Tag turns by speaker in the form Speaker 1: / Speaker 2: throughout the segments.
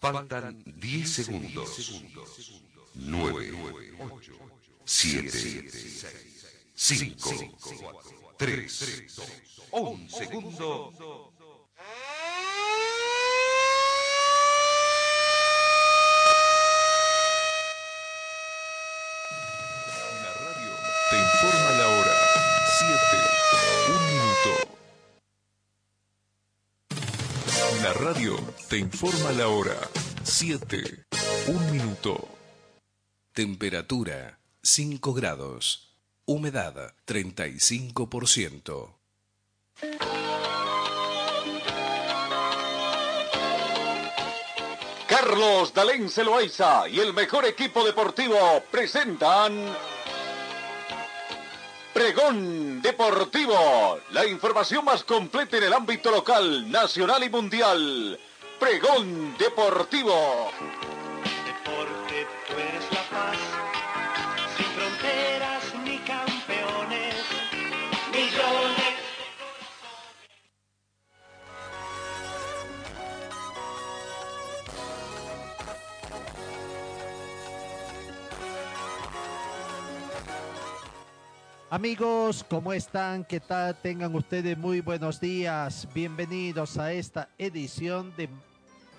Speaker 1: Faltan 10 segundos. 9, 7, 5, 3, 1 segundo.
Speaker 2: La radio te informa la hora. 7, 1 minuto. La radio te informa la hora. 7, 1 minuto.
Speaker 3: Temperatura 5 grados. Humedad 35%.
Speaker 4: Carlos Dalén Celoaiza y el mejor equipo deportivo presentan Pregón Deportivo, la información más completa en el ámbito local, nacional y mundial. Pregón Deportivo.
Speaker 5: Deporte, tú eres la paz, sin fronteras ni campeones, millones.
Speaker 6: Amigos, ¿cómo están? ¿Qué tal? Tengan ustedes muy buenos días. Bienvenidos a esta edición de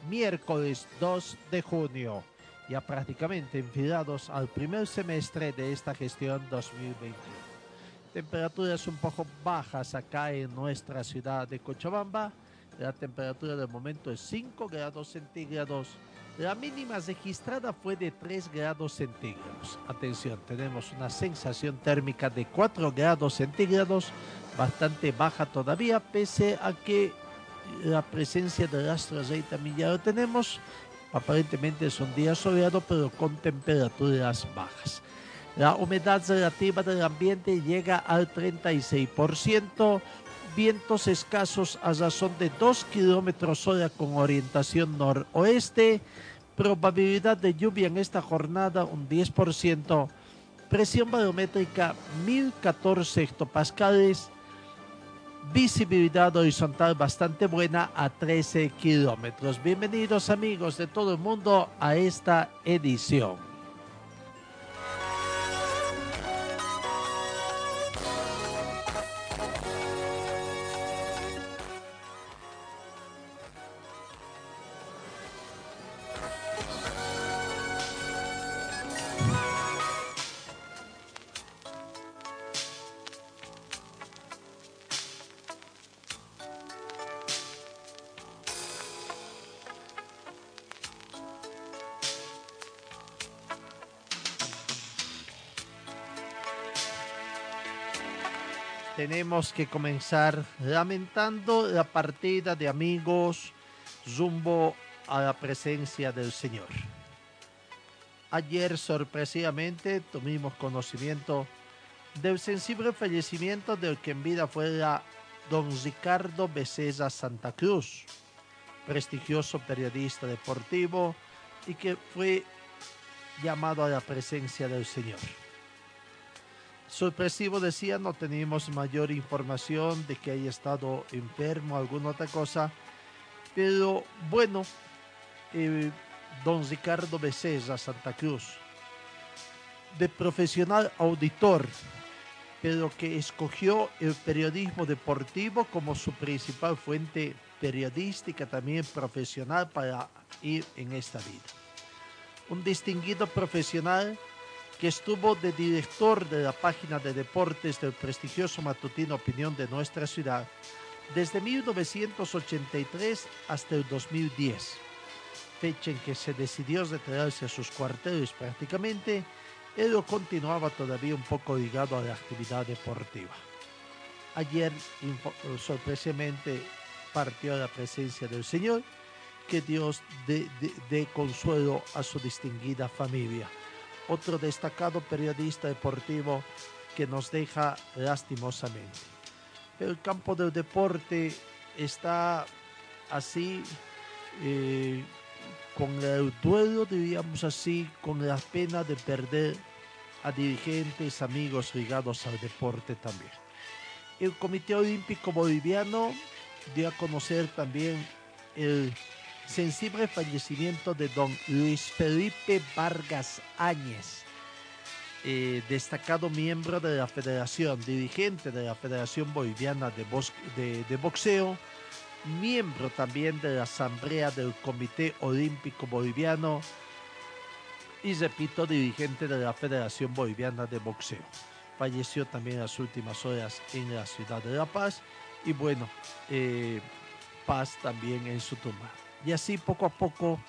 Speaker 6: miércoles 2 de junio. Ya prácticamente enfilados al primer semestre de esta gestión 2021. Temperaturas un poco bajas acá en nuestra ciudad de Cochabamba. La temperatura del momento es 5 grados centígrados. La mínima registrada fue de 3 grados centígrados. Atención, tenemos una sensación térmica de 4 grados centígrados, bastante baja todavía, pese a que la presencia del astro rey también ya lo tenemos. Aparentemente es un día soleado, pero con temperaturas bajas. La humedad relativa del ambiente llega al 36%, vientos escasos a razón de 2 kilómetros hora con orientación noroeste, probabilidad de lluvia en esta jornada un 10%, presión barométrica 1014 hectopascales, visibilidad horizontal bastante buena a 13 kilómetros. Bienvenidos amigos de todo el mundo a esta edición. Tenemos que comenzar lamentando la partida de amigos rumbo a la presencia del Señor. Ayer sorpresivamente tuvimos conocimiento del sensible fallecimiento del que en vida fuera don Ricardo Becerra Santa Cruz, prestigioso periodista deportivo y que fue llamado a la presencia del Señor sorpresivo decía, no teníamos mayor información de que haya estado enfermo alguna otra cosa. Pero bueno, eh, don Ricardo Becerra Santa Cruz, de profesional auditor, pero que escogió el periodismo deportivo como su principal fuente periodística, también profesional para ir en esta vida. Un distinguido profesional que estuvo de director de la página de deportes del prestigioso matutino Opinión de nuestra ciudad desde 1983 hasta el 2010, fecha en que se decidió retirarse a sus cuarteles prácticamente, él continuaba todavía un poco ligado a la actividad deportiva. Ayer, sorpresivamente, partió la presencia del Señor, que Dios dé consuelo a su distinguida familia otro destacado periodista deportivo que nos deja lastimosamente. El campo del deporte está así, eh, con el duelo, diríamos así, con la pena de perder a dirigentes, amigos ligados al deporte también. El Comité Olímpico Boliviano dio a conocer también el sensible fallecimiento de don Luis Felipe Vargas Áñez, eh, destacado miembro de la Federación, dirigente de la Federación Boliviana de, de- de Boxeo, miembro también de la Asamblea del Comité Olímpico Boliviano y, repito, dirigente de la Federación Boliviana de Boxeo. Falleció también en las últimas horas en la ciudad de La Paz y bueno, eh, paz también en su tumba. Y así poco a poco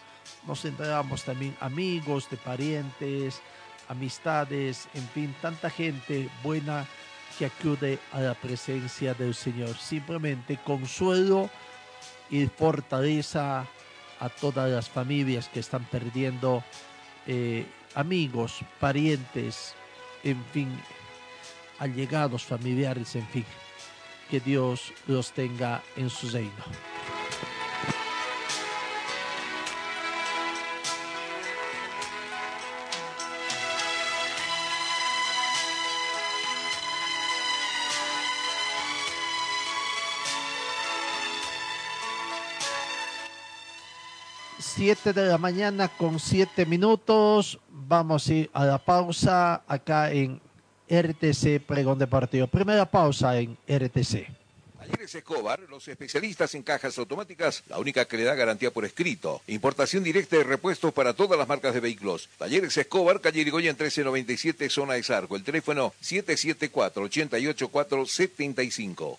Speaker 6: nos enteramos también amigos, de parientes, amistades, en fin, tanta gente buena que acude a la presencia del Señor. Simplemente consuelo y fortaleza a todas las familias que están perdiendo eh, amigos, parientes, en fin, allegados, familiares, en fin. Que Dios los tenga en su reino. Siete de la mañana con siete minutos. Vamos a ir a la pausa acá en RTC Pregón Deportivo. Primera pausa en RTC.
Speaker 7: Talleres Escobar, los especialistas en cajas automáticas, la única que le da garantía por escrito. Importación directa de repuestos para todas las marcas de vehículos. Talleres Escobar, calle Irigoyen 1397, zona de Zarco. El teléfono 774-88475.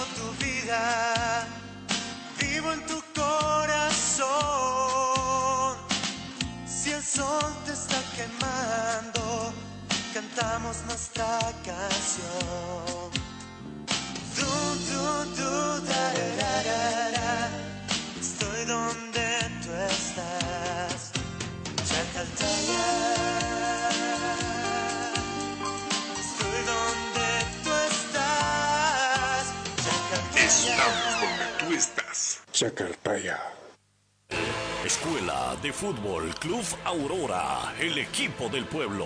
Speaker 5: vivo en tu corazón. Si el sol te está quemando, cantamos nuestra canción. Du, du, du, da. Estoy donde
Speaker 2: Estamos donde tú estás. Chacartaya.
Speaker 8: Escuela de Fútbol Club Aurora, el equipo del pueblo.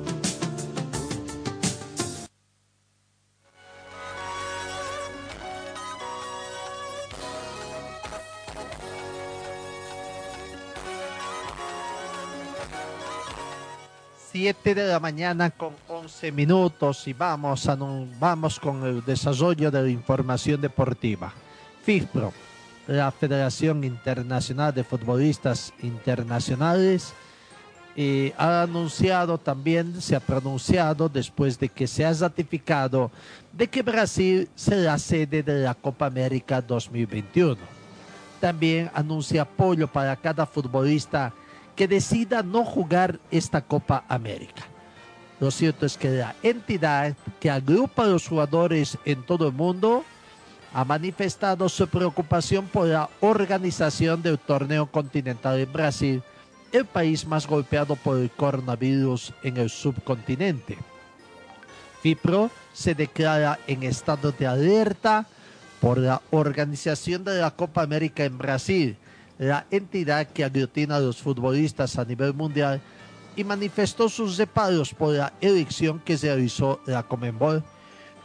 Speaker 6: Siete de la mañana con 11 minutos y vamos, a, vamos con el desarrollo de la información deportiva. FIFPRO, la Federación Internacional de Futbolistas Internacionales eh, ha anunciado también, se ha pronunciado después de que se ha ratificado de que Brasil será sede de la Copa América 2021. También anuncia apoyo para cada futbolista que decida no jugar esta Copa América. Lo cierto es que la entidad que agrupa a los jugadores en todo el mundo ha manifestado su preocupación por la organización del torneo continental en Brasil, el país más golpeado por el coronavirus en el subcontinente. FIPRO se declara en estado de alerta por la organización de la Copa América en Brasil, la entidad que aglutina a los futbolistas a nivel mundial, y manifestó sus reparos por la elección que se realizó la Comenbol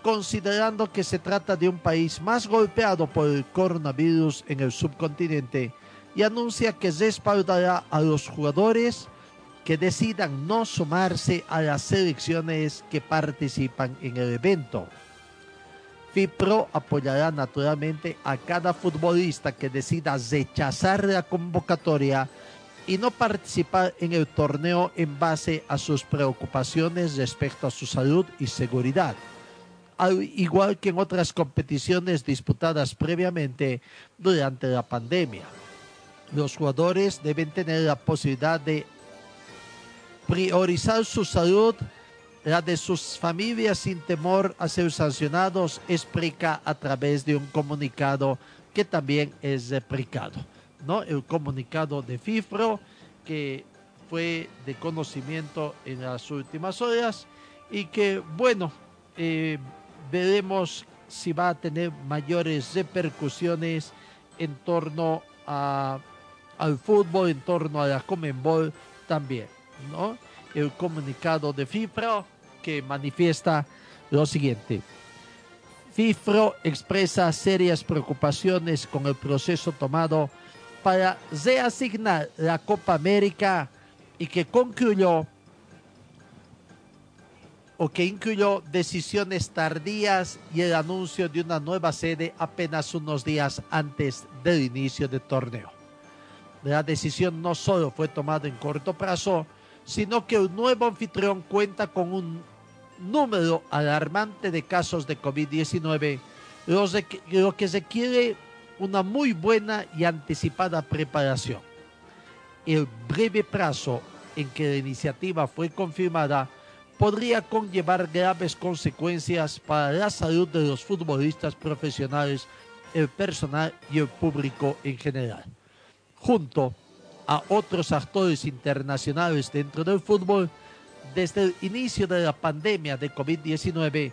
Speaker 6: considerando que se trata de un país más golpeado por el coronavirus en el subcontinente y anuncia que respaldará a los jugadores que decidan no sumarse a las selecciones que participan en el evento. FIPRO apoyará naturalmente a cada futbolista que decida rechazar la convocatoria y no participar en el torneo en base a sus preocupaciones respecto a su salud y seguridad al igual que en otras competiciones disputadas previamente durante la pandemia. Los jugadores deben tener la posibilidad de priorizar su salud, la de sus familias sin temor a ser sancionados, explica a través de un comunicado que también es replicado. ¿no? El comunicado de FIFRO que fue de conocimiento en las últimas horas y que, bueno, eh, veremos si va a tener mayores repercusiones en torno a, al fútbol, en torno a la Comenbol también, ¿no? El comunicado de FIFRO que manifiesta lo siguiente. FIFRO expresa serias preocupaciones con el proceso tomado para reasignar la Copa América y que concluyó o que incluyó decisiones tardías y el anuncio de una nueva sede apenas unos días antes del inicio del torneo. La decisión no solo fue tomada en corto plazo, sino que el nuevo anfitrión cuenta con un número alarmante de casos de COVID-19, lo que requiere una muy buena y anticipada preparación. El breve plazo en que la iniciativa fue confirmada podría conllevar graves consecuencias para la salud de los futbolistas profesionales, el personal y el público en general. Junto a otros actores internacionales dentro del fútbol, desde el inicio de la pandemia de COVID-19,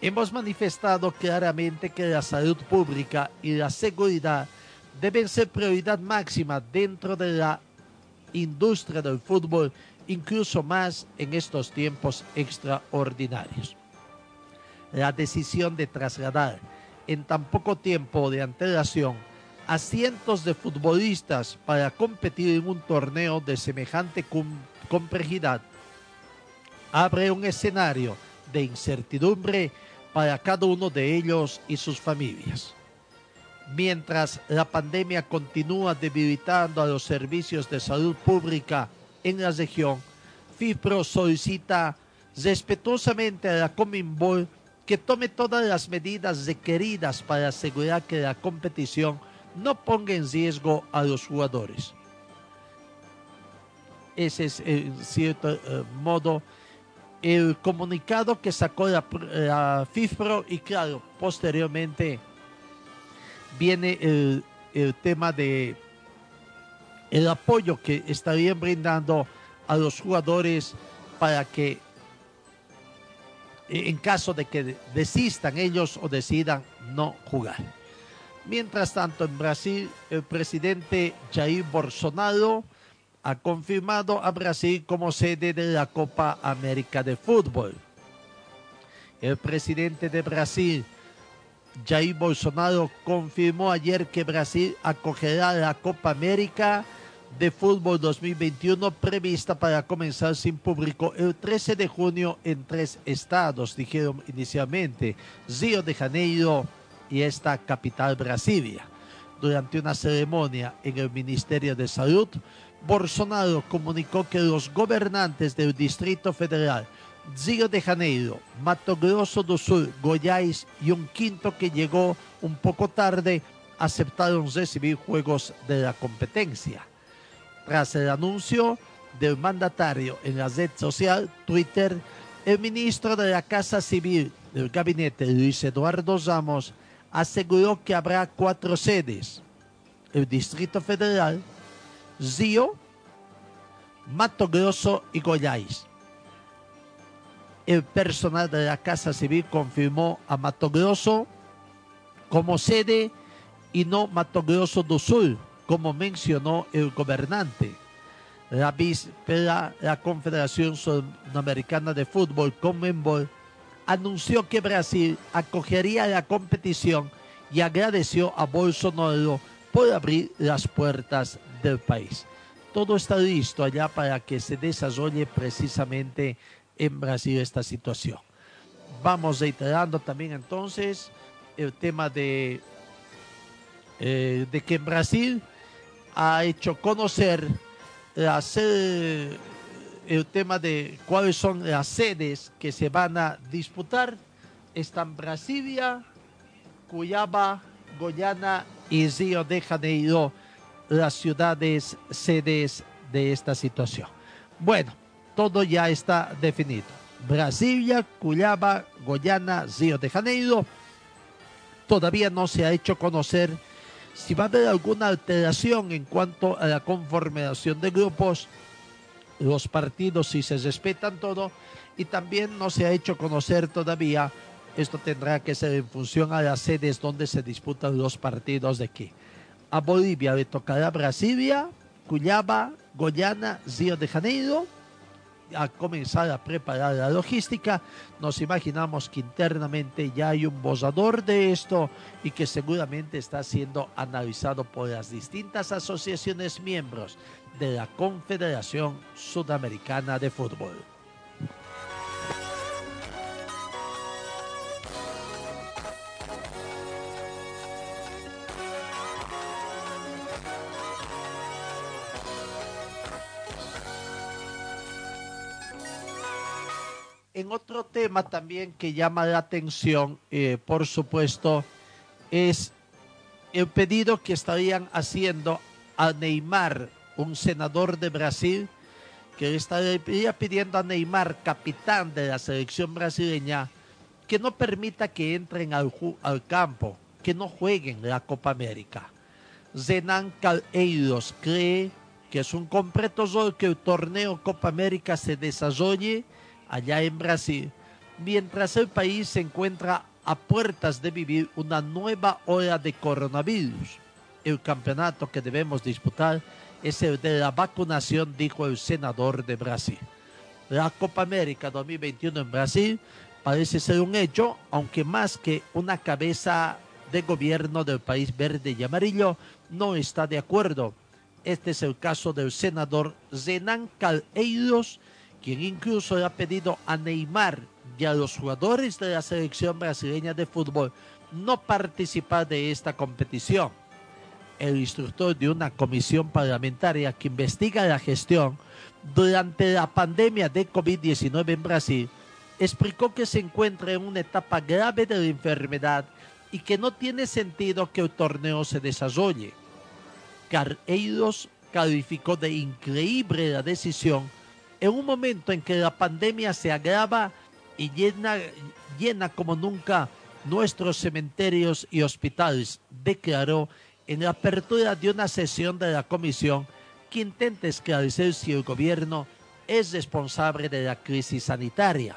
Speaker 6: hemos manifestado claramente que la salud pública y la seguridad deben ser prioridad máxima dentro de la industria del fútbol incluso más en estos tiempos extraordinarios. La decisión de trasladar en tan poco tiempo de antelación a cientos de futbolistas para competir en un torneo de semejante complejidad abre un escenario de incertidumbre para cada uno de ellos y sus familias. Mientras la pandemia continúa debilitando a los servicios de salud pública en la región, FIFPRO solicita respetuosamente a la Cominbol que tome todas las medidas requeridas para asegurar que la competición no ponga en riesgo a los jugadores. Ese es, en cierto eh, modo, el comunicado que sacó la, la, FIFPRO y claro, posteriormente viene el, tema de el apoyo que estarían brindando a los jugadores para que en caso de que desistan ellos o decidan no jugar. Mientras tanto, en Brasil, el presidente Jair Bolsonaro ha confirmado a Brasil como sede de la Copa América de Fútbol. El presidente de Brasil, Jair Bolsonaro, confirmó ayer que Brasil acogerá la Copa América de Fútbol 2021 prevista para comenzar sin público el 13 de junio en tres estados, dijeron inicialmente Río de Janeiro y esta capital Brasilia. durante una ceremonia en el Ministerio de Salud, Bolsonaro comunicó que los gobernantes del Distrito Federal, Río de Janeiro, Mato Grosso do Sul, Goiás y un quinto que llegó un poco tarde, aceptaron recibir juegos de la competencia. Tras el anuncio del mandatario en la red social Twitter, el ministro de la Casa Civil del gabinete, Luis Eduardo Ramos, aseguró que habrá cuatro sedes. El Distrito Federal, Río, Mato Grosso y Goiás. El personal de la Casa Civil confirmó a Mato Grosso como sede y no Mato Grosso do Sul, como mencionó el gobernante. La víspera, la Confederación Sudamericana de Fútbol, Conmebol, anunció que Brasil acogería la competición y agradeció a Bolsonaro por abrir las puertas del país. Todo está listo allá para que se desarrolle precisamente en Brasil esta situación. Vamos reiterando también entonces el tema de, eh, de que en Brasil ha hecho conocer la sede, el tema de cuáles son las sedes que se van a disputar. Están Brasilia, Cuyaba, Goiânia y Río de Janeiro, las ciudades sedes de esta situación. Bueno, todo ya está definido. Brasilia, Cuyaba, Goiânia, Río de Janeiro. Todavía no se ha hecho conocer si va a haber alguna alteración en cuanto a la conformación de grupos, los partidos si se respetan todo y también no se ha hecho conocer todavía, esto tendrá que ser en función a las sedes donde se disputan los partidos de aquí. A Bolivia le tocará Brasilia, Cuyaba, Goiânia, Río de Janeiro, a comenzar a preparar la logística. Nos imaginamos que internamente ya hay un borrador de esto y que seguramente está siendo analizado por las distintas asociaciones miembros de la Confederación Sudamericana de Fútbol. En otro tema también que llama la atención, eh, por supuesto, es el pedido que estarían haciendo a Neymar, un senador de Brasil, que estaría pidiendo a Neymar, capitán de la selección brasileña, que no permita que entren al, campo, que no jueguen la Copa América. Zenan Calheiros cree que es un completo que el torneo Copa América se desarrolle allá en Brasil, mientras el país se encuentra a puertas de vivir una nueva ola de coronavirus. El campeonato que debemos disputar es el de la vacunación, dijo el senador de Brasil. La Copa América 2021 en Brasil parece ser un hecho, aunque más que una cabeza de gobierno del país verde y amarillo no está de acuerdo. Este es el caso del senador Zenan Calheiros, quien incluso le ha pedido a Neymar y a los jugadores de la selección brasileña de fútbol no participar de esta competición. El instructor de una comisión parlamentaria que investiga la gestión durante la pandemia de COVID-19 en Brasil explicó que se encuentra en una etapa grave de la enfermedad y que no tiene sentido que el torneo se desarrolle. Carreiros calificó de increíble la decisión en un momento en que la pandemia se agrava y llena, llena como nunca nuestros cementerios y hospitales, declaró en la apertura de una sesión de la comisión que intenta esclarecer si el gobierno es responsable de la crisis sanitaria.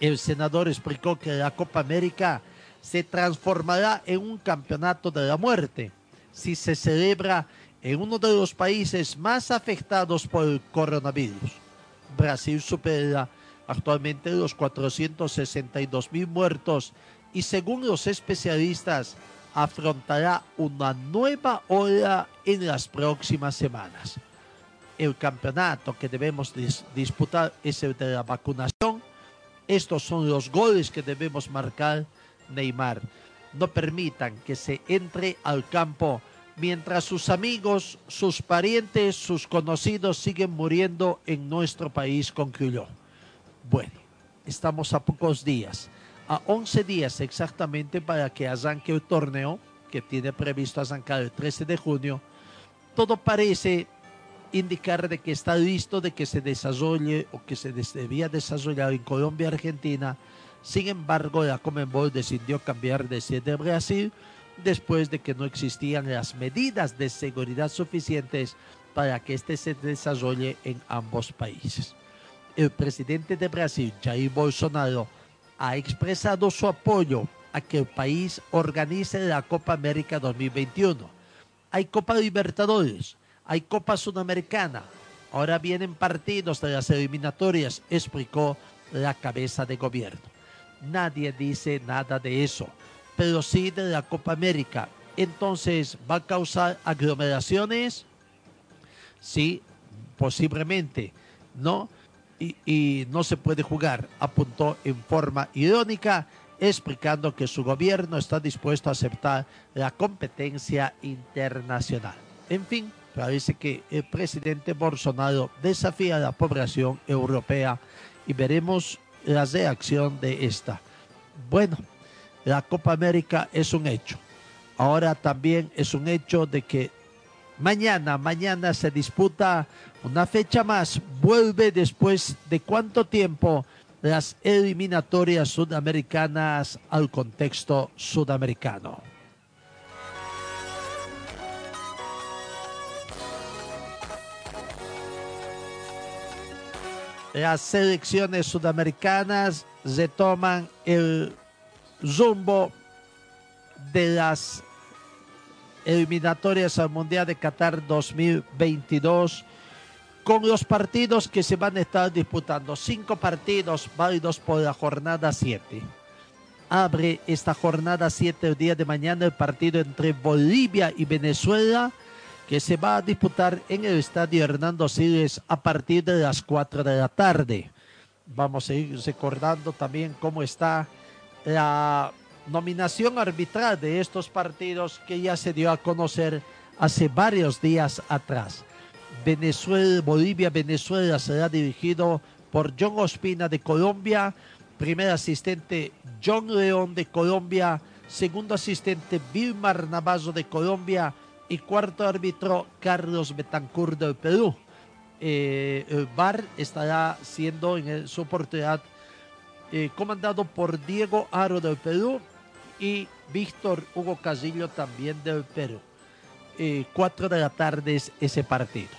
Speaker 6: El senador explicó que la Copa América se transformará en un campeonato de la muerte si se celebra en uno de los países más afectados por el coronavirus. Brasil supera actualmente los 462 mil muertos y según los especialistas afrontará una nueva ola en las próximas semanas. El campeonato que debemos dis disputar es el de la vacunación. Estos son los goles que debemos marcar Neymar. no permitan que se entre al campo mientras sus amigos, sus parientes, sus conocidos siguen muriendo en nuestro país, concluyó. Bueno, estamos a pocos días, a 11 días exactamente para que arranque el torneo que tiene previsto arrancar el 13 de junio. Todo parece indicar de que está listo de que se desarrolle o que se debía desarrollar en Colombia, Argentina. Sin embargo, la Comenbol decidió cambiar de sede de Brasil después de que no existían las medidas de seguridad suficientes para que este se desarrolle en ambos países. El presidente de Brasil, Jair Bolsonaro, ha expresado su apoyo a que el país organice la Copa América 2021. Hay Copa Libertadores, hay Copa Sudamericana, ahora vienen partidos de las eliminatorias, explicó la cabeza de gobierno. Nadie dice nada de eso pero sí de la Copa América. Entonces, ¿va a causar aglomeraciones? Sí, posiblemente, ¿no? Y, no se puede jugar, apuntó en forma irónica, explicando que su gobierno está dispuesto a aceptar la competencia internacional. En fin, parece que el presidente Bolsonaro desafía a la población europea y veremos la reacción de esta. Bueno, la Copa América es un hecho. Ahora también es un hecho de que mañana, mañana se disputa una fecha más. Vuelve después de cuánto tiempo las eliminatorias sudamericanas al contexto sudamericano. Las selecciones sudamericanas retoman el rumbo de las eliminatorias al Mundial de Qatar 2022 con los partidos que se van a estar disputando. Cinco partidos válidos por la jornada 7. Abre esta jornada 7 el día de mañana el partido entre Bolivia y Venezuela que se va a disputar en el estadio Hernando Siles a partir de las 4 de la tarde. Vamos a ir recordando también cómo está la nominación arbitral de estos partidos que ya se dio a conocer hace varios días atrás. Venezuela, Bolivia, Venezuela será dirigido por John Ospina de Colombia, primer asistente John León de Colombia, segundo asistente Vilmar Navarro de Colombia y cuarto árbitro Carlos Betancourt del Perú. Eh, el VAR estará siendo en su oportunidad eh, comandado por Diego Aro del Perú y Víctor Hugo Casillo también del Perú. Eh, cuatro de la tarde es ese partido.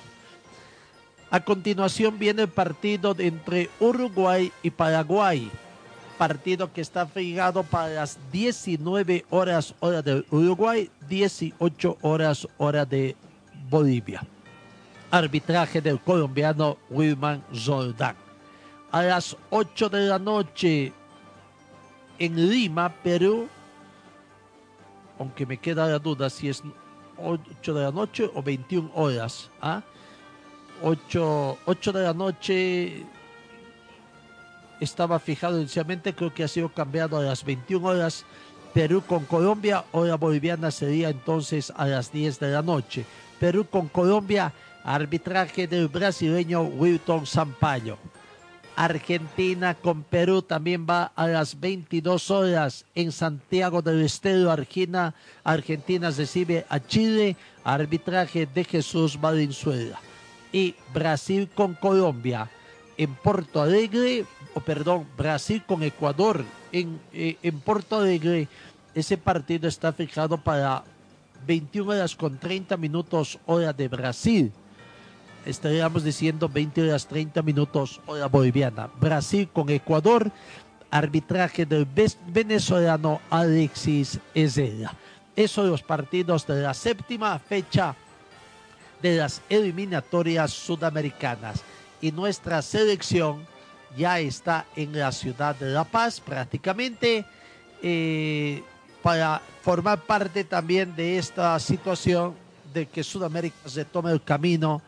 Speaker 6: A continuación viene el partido entre Uruguay y Paraguay. Partido que está fijado para las 19 horas hora de Uruguay, 18 horas hora de Bolivia. Arbitraje del colombiano Wilman Zoldán a las 8 de la noche en Lima, Perú. Aunque me queda la duda si es 8 de la noche o 21 horas. ¿ah? 8, 8 de la noche estaba fijado inicialmente, creo que ha sido cambiado a las 21 horas. Perú con Colombia, hora boliviana sería entonces a las 10 de la noche. Perú con Colombia, arbitraje del brasileño Wilton Sampaio. Argentina con Perú también va a las 22 horas en Santiago del Estero, Argentina. Argentina recibe a Chile, arbitraje de Jesús Valenzuela. Y Brasil con Colombia en Porto Alegre, o perdón, Brasil con Ecuador en, eh, en Porto Alegre. Ese partido está fijado para 21 horas con 30 minutos hora de Brasil estaríamos diciendo 20 horas 30 minutos hora boliviana. Brasil con Ecuador, arbitraje del venezolano Alexis Ezela. Esos son los partidos de la séptima fecha de las eliminatorias sudamericanas. Y nuestra selección ya está en la ciudad de La Paz prácticamente eh, para formar parte también de esta situación de que Sudamérica se tome el camino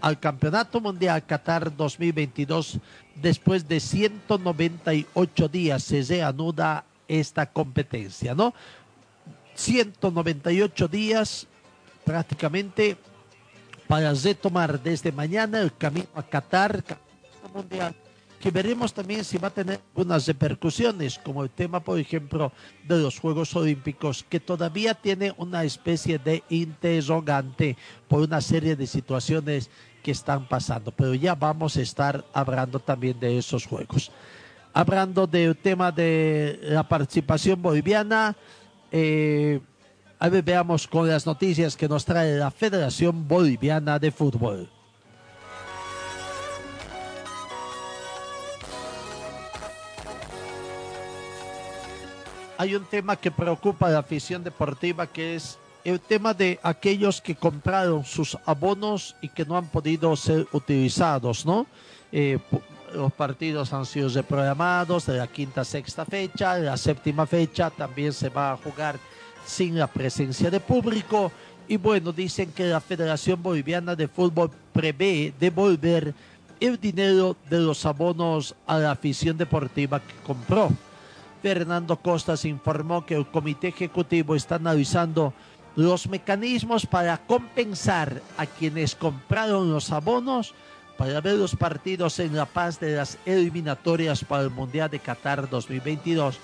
Speaker 6: al Campeonato Mundial Qatar 2022 después de 198 días se reanuda esta competencia, ¿no? 198 días prácticamente para retomar desde mañana el camino a Qatar, mundial, que veremos también si va a tener algunas repercusiones, como el tema, por ejemplo, de los Juegos Olímpicos, que todavía tiene una especie de interrogante por una serie de situaciones que están pasando, pero ya vamos a estar hablando también de esos Juegos. Hablando del tema de la participación boliviana, eh, a ver, veamos con las noticias que nos trae la Federación Boliviana de Fútbol. Hay un tema que preocupa a la afición deportiva que es el tema de aquellos que compraron sus abonos y que no han podido ser utilizados, ¿no? Eh, los partidos han sido reprogramados de la quinta, sexta fecha, de la séptima fecha también se va a jugar sin la presencia de público. Y bueno, dicen que la Federación Boliviana de Fútbol prevé devolver el dinero de los abonos a la afición deportiva que compró. Fernando Costas informó que el Comité Ejecutivo está analizando los mecanismos para compensar a quienes compraron los abonos para ver los partidos en La Paz de las eliminatorias para el Mundial de Qatar 2022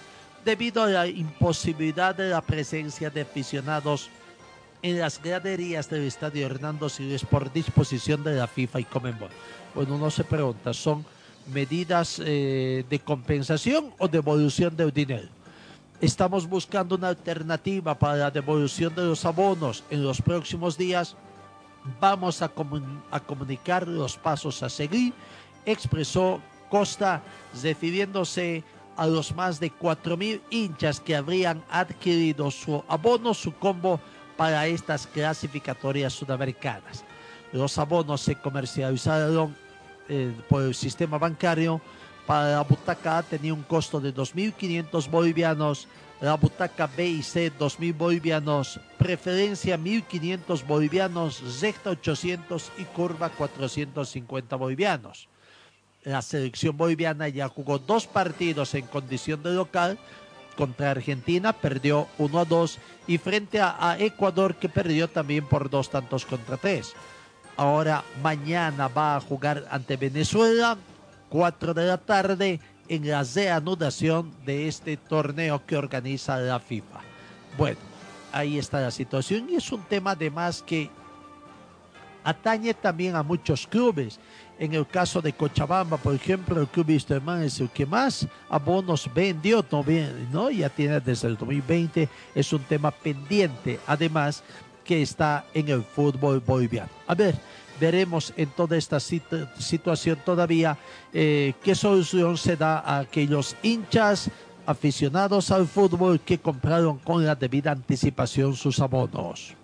Speaker 6: debido a la imposibilidad de la presencia de aficionados en las graderías del estadio Hernando Siles por disposición de la FIFA y Comenbol. Bueno, uno se pregunta, ¿son medidas eh, de compensación o devolución del dinero? Estamos buscando una alternativa para la devolución de los abonos en los próximos días. Vamos a, a comunicar los pasos a seguir, expresó Costa, refiriéndose a los más de 4.000 hinchas que habrían adquirido su abono, su combo para estas clasificatorias sudamericanas. Los abonos se comercializaron eh, por el sistema bancario. Para la butaca A tenía un costo de 2.500 bolivianos, la butaca B y C 2.000 bolivianos, preferencia 1.500 bolivianos, recta 800 y curva 450 bolivianos la selección boliviana ya jugó dos partidos en condición de local contra Argentina, perdió 1 a 2 y frente a, Ecuador que perdió también por dos tantos contra tres. Ahora mañana va a jugar ante Venezuela, 4 de la tarde, en la reanudación de este torneo que organiza la FIFA. Bueno, ahí está la situación y es un tema además que atañe también a muchos clubes en el caso de Cochabamba, por ejemplo, el club Wisterman es el que más abonos vendió, no, ¿no? Ya tiene desde el 2020, es un tema pendiente, además que está en el fútbol boliviano. A ver, veremos en toda esta situación todavía eh, qué solución se da a aquellos hinchas aficionados al fútbol que compraron con la debida anticipación sus abonos.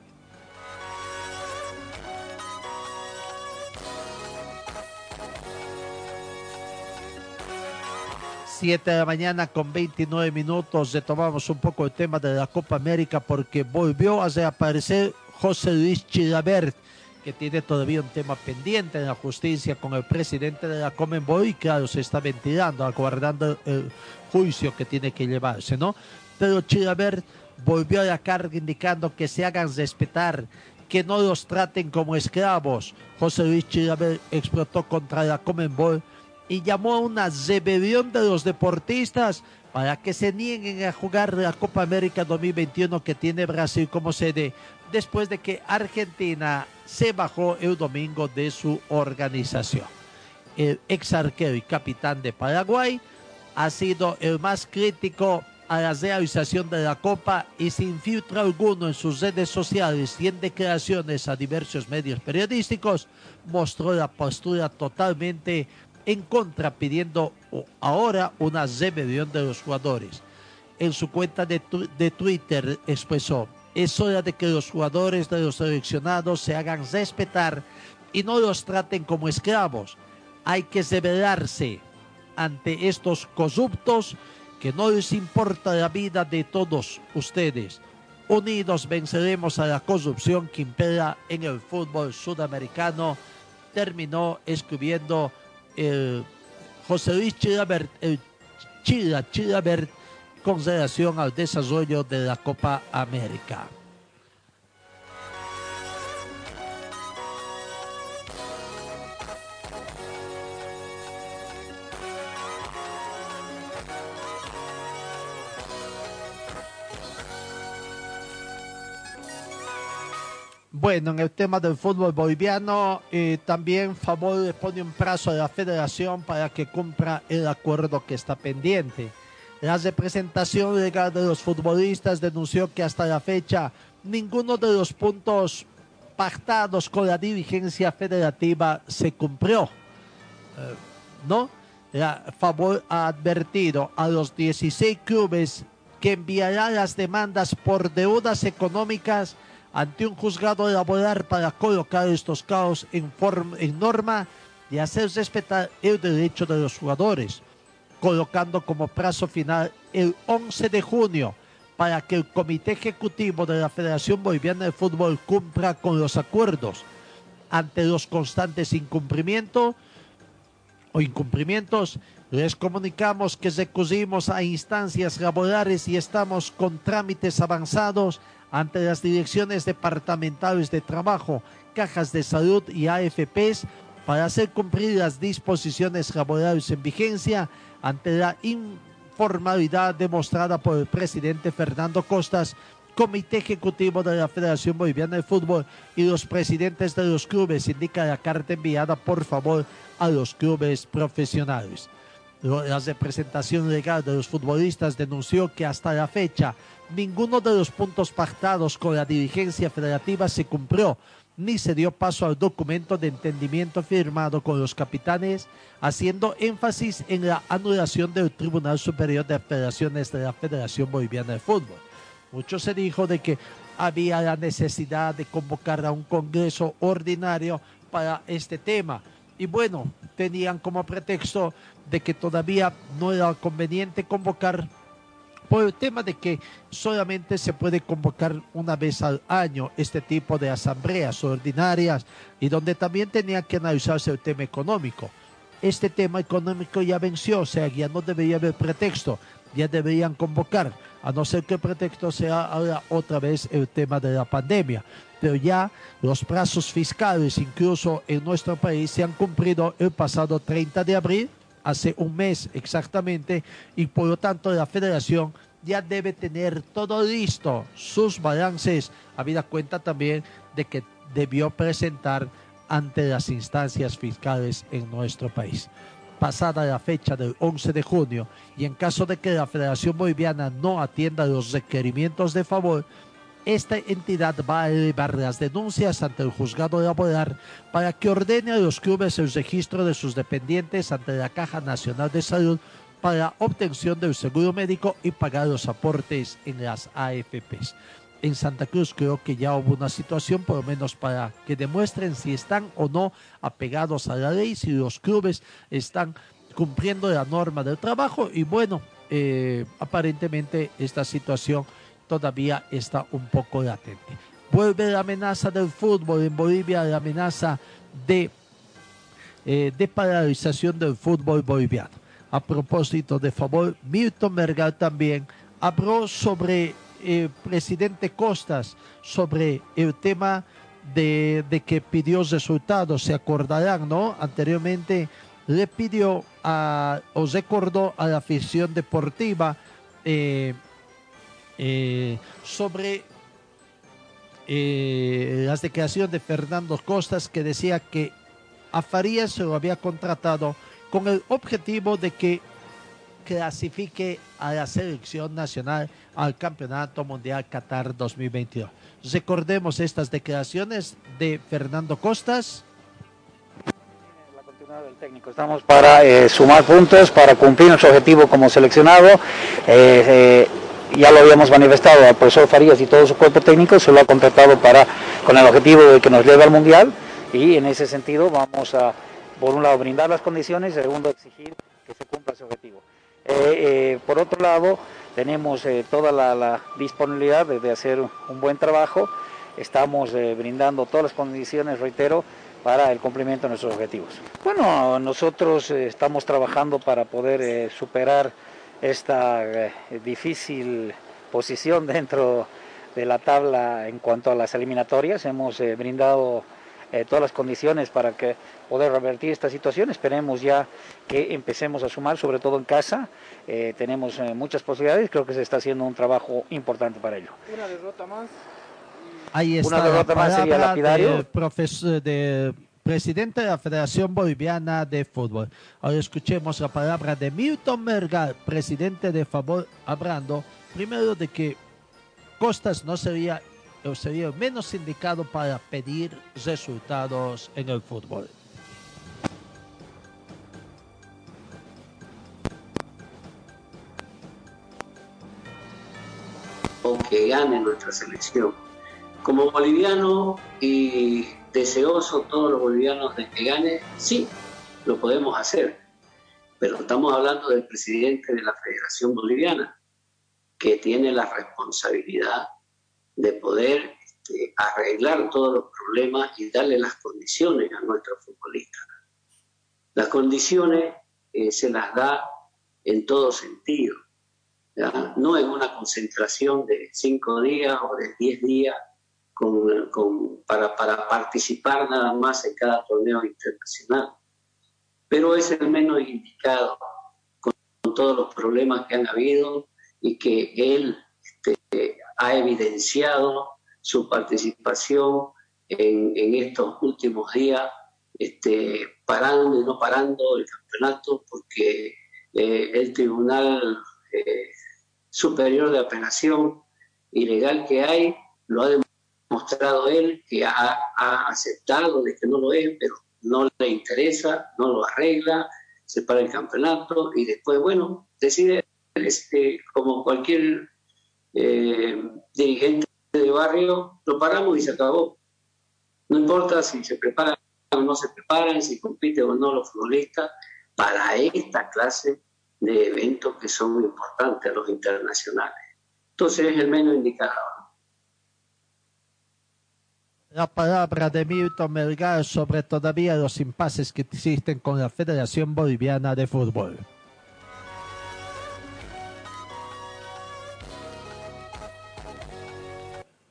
Speaker 6: 7 de la mañana con 29 minutos retomamos un poco el tema de la Copa América porque volvió a reaparecer José Luis Chilabert que tiene todavía un tema pendiente en la justicia con el presidente de la Comenbol y claro, se está ventilando, aguardando el juicio que tiene que llevarse, ¿no? Pero Chilabert volvió a la carga indicando que se hagan respetar, que no los traten como esclavos. José Luis Chilabert explotó contra la Comenbol y llamó a una rebelión de los deportistas para que se nieguen a jugar la Copa América 2021 que tiene Brasil como sede después de que Argentina se bajó el domingo de su organización. El ex arquero y capitán de Paraguay ha sido el más crítico a la realización de la Copa y sin filtro alguno en sus redes sociales y en declaraciones a diversos medios periodísticos, mostró la postura totalmente en contra pidiendo ahora una rebelión de los jugadores. En su cuenta de, de Twitter expresó, es hora de que los jugadores de los seleccionados se hagan respetar y no los traten como esclavos. Hay que rebelarse ante estos corruptos que no les importa la vida de todos ustedes. Unidos venceremos a la corrupción que impera en el fútbol sudamericano, terminó escribiendo José Luis Chilabert, el Chila Chilabert, con relación al desarrollo de la Copa América. Bueno, en el tema del fútbol boliviano, eh, también Favor le pone un plazo a la federación para que cumpla el acuerdo que está pendiente. La representación legal de los futbolistas denunció que hasta la fecha ninguno de los puntos pactados con la dirigencia federativa se cumplió. Eh, ¿No? La Favor ha advertido a los 16 clubes que enviará las demandas por deudas económicas ante un juzgado laboral para colocar estos caos en, en norma y hacer respetar el derecho de los jugadores, colocando como plazo final el 11 de junio para que el Comité Ejecutivo de la Federación Boliviana de Fútbol cumpla con los acuerdos. Ante los constantes incumplimientos o incumplimientos, les comunicamos que recurrimos a instancias laborales y estamos con trámites avanzados ante las direcciones departamentales de trabajo, cajas de salud y AFPs para hacer cumplir las disposiciones laborales en vigencia ante la informalidad demostrada por el presidente Fernando Costas, Comité Ejecutivo de la Federación Boliviana de Fútbol y los presidentes de los clubes, indica la carta enviada por favor a los clubes profesionales. La representación legal de los futbolistas denunció que hasta la fecha ninguno de los puntos pactados con la dirigencia federativa se cumplió, ni se dio paso al documento de entendimiento firmado con los capitanes, haciendo énfasis en la anulación del Tribunal Superior de Federaciones de la Federación Boliviana de Fútbol. Mucho se dijo de que había la necesidad de convocar a un Congreso ordinario para este tema. Y bueno, tenían como pretexto de que todavía no era conveniente convocar por el tema de que solamente se puede convocar una vez al año este tipo de asambleas ordinarias y donde también tenía que analizarse el tema económico. Este tema económico ya venció, o sea, ya no debería haber pretexto, ya deberían convocar, a no ser que el pretexto sea ahora otra vez el tema de la pandemia. Pero ya los plazos fiscales, incluso en nuestro país, se han cumplido el pasado 30 de abril hace un mes exactamente y por lo tanto la federación ya debe tener todo listo, sus balances, habida cuenta también de que debió presentar ante las instancias fiscales en nuestro país. Pasada la fecha del 11 de junio y en caso de que la Federación Boliviana no atienda los requerimientos de favor, esta entidad va a elevar las denuncias ante el juzgado laboral para que ordene a los clubes el registro de sus dependientes ante la Caja Nacional de Salud para obtención del seguro médico y pagar los aportes en las AFPs. En Santa Cruz creo que ya hubo una situación, por lo menos para que demuestren si están o no apegados a la ley, si los clubes están cumpliendo la norma del trabajo y bueno, eh, aparentemente esta situación todavía está un poco latente. Vuelve la amenaza del fútbol en Bolivia, la amenaza de, eh, paralización del fútbol boliviano. A propósito de favor, Milton Mergal también habló sobre el eh, presidente Costas, sobre el tema de, de, que pidió resultados, se acordarán, ¿no? Anteriormente le pidió a, o recordó a la afición deportiva eh, eh, sobre eh, las declaraciones de Fernando Costas que decía que a Farías se lo había contratado con el objetivo de que clasifique a la selección nacional al Campeonato Mundial Qatar 2022. Recordemos estas declaraciones de Fernando Costas.
Speaker 9: Estamos para eh, sumar puntos, para cumplir nuestro objetivo como seleccionado. Ya lo habíamos manifestado al profesor Farías y todo su cuerpo técnico, se lo ha contratado para, con el objetivo de que nos lleve al Mundial y en ese sentido vamos a, por un lado, brindar las condiciones, segundo, exigir que se cumpla ese objetivo. Eh, eh, por otro lado, tenemos eh, toda la, disponibilidad de, hacer un buen trabajo, estamos brindando todas las condiciones, reitero, para el cumplimiento de nuestros objetivos. Bueno, nosotros estamos trabajando para poder superar esta eh, difícil posición dentro de la tabla en cuanto a las eliminatorias. Hemos eh, brindado eh, todas las condiciones para que poder revertir esta situación. Esperemos ya que empecemos a sumar, sobre todo en casa. Eh, tenemos eh, muchas posibilidades. Creo que se está haciendo un trabajo importante para ello.
Speaker 10: Una derrota más.
Speaker 6: Ahí está
Speaker 9: Una derrota
Speaker 6: la
Speaker 9: más sería lapidario.
Speaker 6: del profesor- de presidente de la Federación Boliviana de Fútbol. Ahora escuchemos la palabra de Milton Mergal, presidente de Favor Abrando. Primero de que Costas no sería, sería menos indicado para pedir resultados en el fútbol.
Speaker 11: que gane nuestra selección. Como boliviano y deseoso todos los bolivianos de que gane, sí, lo podemos hacer. Pero estamos hablando del presidente de la Federación Boliviana, que tiene la responsabilidad de poder este, arreglar todos los problemas y darle las condiciones a nuestros futbolistas. Las condiciones eh, se las da en todo sentido. no en una concentración de cinco días o de diez días con- con- para, para participar nada más en cada torneo internacional. Pero es el menos indicado con, con todos los problemas que han habido y que él este, ha evidenciado su participación en, en estos últimos días, este, parando y no parando el campeonato porque eh, el Tribunal eh, Superior de Apelación Ilegal que hay lo ha demostrado él, que ha, aceptado de que no lo es, pero no le interesa, no lo arregla, se para el campeonato y después, bueno, decide, este, como cualquier eh, dirigente de barrio, lo paramos y se acabó. No importa si se preparan o no se preparan, si compiten o no los futbolistas, para esta clase de eventos que son importantes, los internacionales. Entonces es el menos indicado.
Speaker 6: La palabra de Milton Melgar sobre todavía los impases que existen con la Federación Boliviana de Fútbol.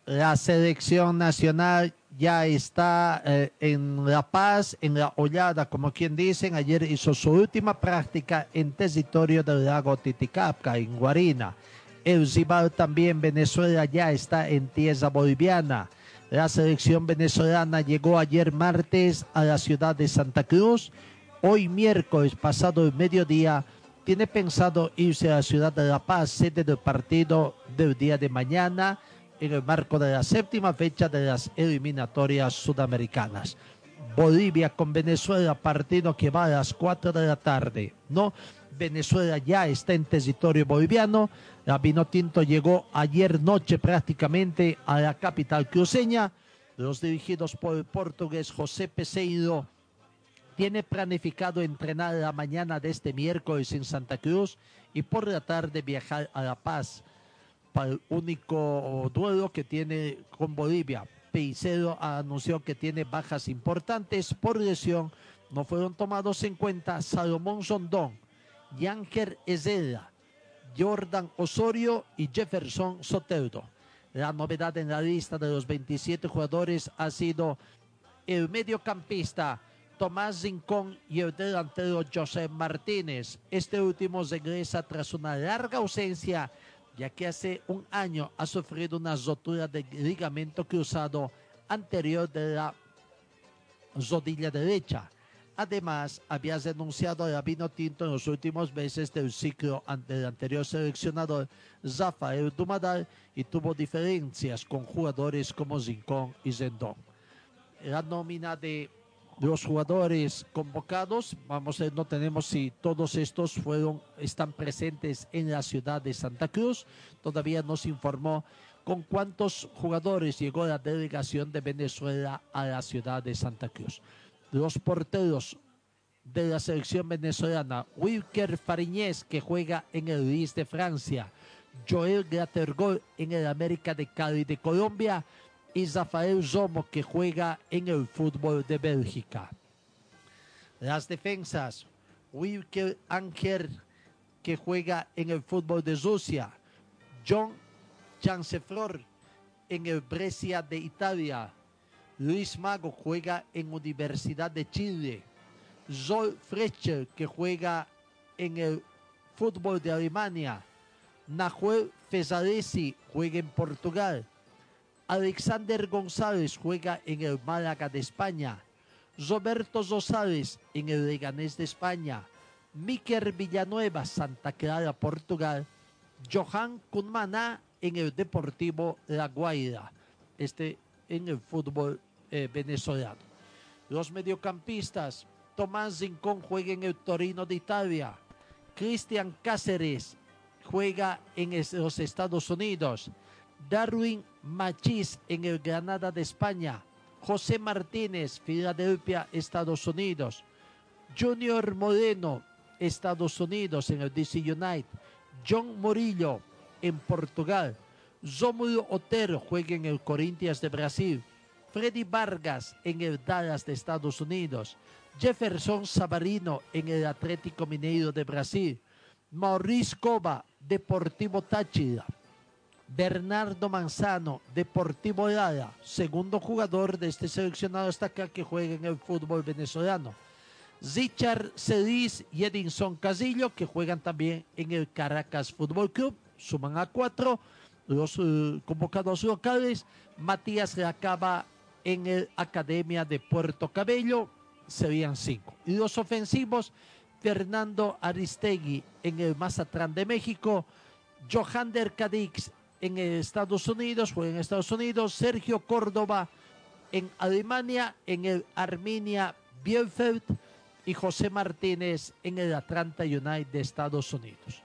Speaker 6: La selección nacional ya está eh, en La Paz, en la Hollada, como quien dicen. Ayer hizo su última práctica en territorio del lago Titicaca, en Guarina. El Zibar también, Venezuela ya está en tierra boliviana. La selección venezolana llegó ayer martes a la ciudad de Santa Cruz. Hoy miércoles, pasado el mediodía, tiene pensado irse a la ciudad de La Paz, sede del partido del día de mañana, en el marco de la séptima fecha de las eliminatorias sudamericanas. Bolivia con Venezuela, partido que va a las 4 de la tarde. No, Venezuela ya está en territorio boliviano. La Vinotinto llegó ayer noche prácticamente a la capital cruceña. Los dirigidos por el portugués José Peseiro tiene planificado entrenar la mañana de este miércoles en Santa Cruz y por la tarde viajar a La Paz para el único duelo que tiene con Bolivia. Peicero anunció que tiene bajas importantes por lesión. No fueron tomados en cuenta Salomón Sondón, Yanker Ezela, Jordan Osorio y Jefferson Soteldo. La novedad en la lista de los 27 jugadores ha sido el mediocampista Tomás Rincón y el delantero José Martínez. Este último regresa tras una larga ausencia, ya que hace un año ha sufrido una rotura de ligamento cruzado anterior de la rodilla derecha. Además, había renunciado a la vino tinto en los últimos meses del ciclo ante el anterior seleccionador Rafael Dumadal y tuvo diferencias con jugadores como Rincón y Zendón. La nómina de los jugadores convocados, vamos a ver, no tenemos si todos estos fueron, están presentes en la ciudad de Santa Cruz. Todavía no se informó con cuántos jugadores llegó la delegación de Venezuela a la ciudad de Santa Cruz. Los porteros de la selección venezolana, Wilker Fariñez, que juega en el Luis de Francia, Joel Gratergol en el América de Cali de Colombia y Rafael Zomo, que juega en el fútbol de Bélgica. Las defensas, Wilker Anker que juega en el fútbol de Rusia. John Chanceflor en el Brescia de Italia. Luis Mago juega en Universidad de Chile. Joel Fletcher que juega en el fútbol de Alemania. Nahuel Fesadesi juega en Portugal. Alexander González juega en el Málaga de España. Roberto Rosales en el Leganés de España. Miquel Villanueva, Santa Clara, Portugal. Johan Kunmana en el Deportivo La Guaira. Este en el fútbol eh, venezolano. Los mediocampistas. Tomás Rincón juega en el Torino de Italia. Cristian Cáceres juega en los Estados Unidos. Darwin Machís en el Granada de España. José Martínez, Filadelfia, Estados Unidos. Junior Moreno, Estados Unidos, en el DC United. John Murillo, en Portugal. Rómulo Otero juega en el Corinthians de Brasil. Freddy Vargas en el Dallas de Estados Unidos. Jefferson Savarino en el Atlético Mineiro de Brasil. Maurice Cova, Deportivo Táchira. Bernardo Manzano, Deportivo Lara, segundo jugador de este seleccionado hasta acá que juega en el fútbol venezolano. Richard Cedis y Edinson Casillo, que juegan también en el Caracas Fútbol Club, suman a cuatro los uh, convocados locales. Matías Racaba en el Academia de Puerto Cabello, serían cinco. Y los ofensivos, Fernando Aristegui en el Mazatlán de México, Johander Cadix en Estados Unidos, juega en Estados Unidos, Sergio Córdoba en Alemania, en el Arminia Bielefeld y José Martínez en el Atlanta United de Estados Unidos.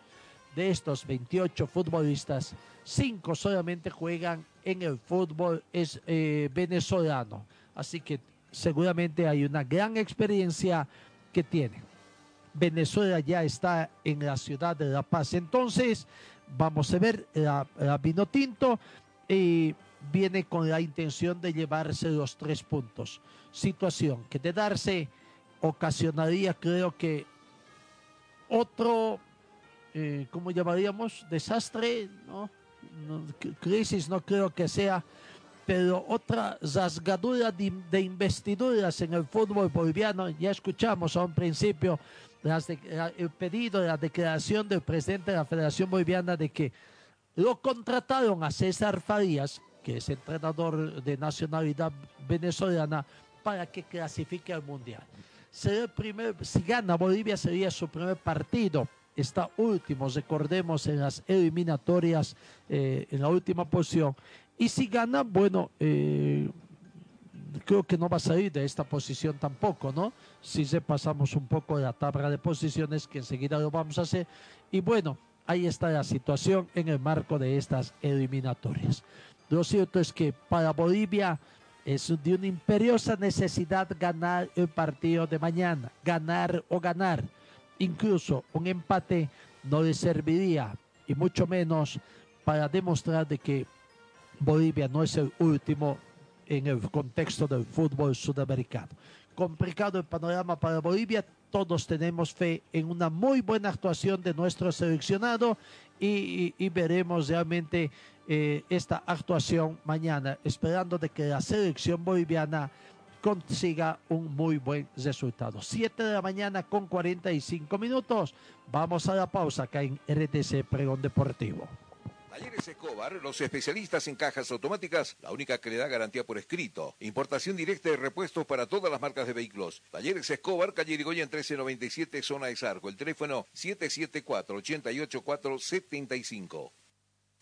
Speaker 6: De estos 28 futbolistas, 5 solamente juegan en el fútbol es, eh, venezolano. Así que seguramente hay una gran experiencia que tiene. Venezuela ya está en la ciudad de La Paz. Entonces, vamos a ver, la, la Vino Tinto y viene con la intención de llevarse los tres puntos. Situación que de darse ocasionaría, creo que otro, eh, ¿cómo llamaríamos? Desastre, ¿no? Crisis no creo que sea pero otra rasgadura de, investiduras en el fútbol boliviano. Ya escuchamos a un principio de, el pedido la declaración del presidente de la Federación Boliviana de que lo contrataron a César Farías, que es entrenador de nacionalidad venezolana, para que clasifique al Mundial. Será el primer, si gana Bolivia sería su primer partido está último, recordemos, en las eliminatorias, eh, en la última posición. Y si gana, bueno, eh, creo que no va a salir de esta posición tampoco, ¿no? Si pasamos un poco la tabla de posiciones, que enseguida lo vamos a hacer. Y bueno, ahí está la situación en el marco de estas eliminatorias. Lo cierto es que para Bolivia es de una imperiosa necesidad ganar el partido de mañana, ganar o ganar Incluso un empate no le serviría, y mucho menos para demostrar de que Bolivia no es el último en el contexto del fútbol sudamericano. Complicado el panorama para Bolivia, todos tenemos fe en una muy buena actuación de nuestro seleccionado y, veremos realmente eh, esta actuación mañana, esperando de que la selección boliviana consiga un muy buen resultado. 7 de la mañana con 45 minutos. Vamos a la pausa acá en RTC Pregón Deportivo.
Speaker 7: Talleres Escobar, los especialistas en cajas automáticas, la única que le da garantía por escrito. Importación directa de repuestos para todas las marcas de vehículos. Talleres Escobar, calle Irigoyen 1397, zona de Sarco. El teléfono 774-88475.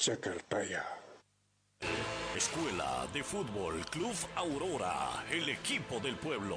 Speaker 2: Chacartaya.
Speaker 8: Escuela de Fútbol Club Aurora, el equipo del pueblo.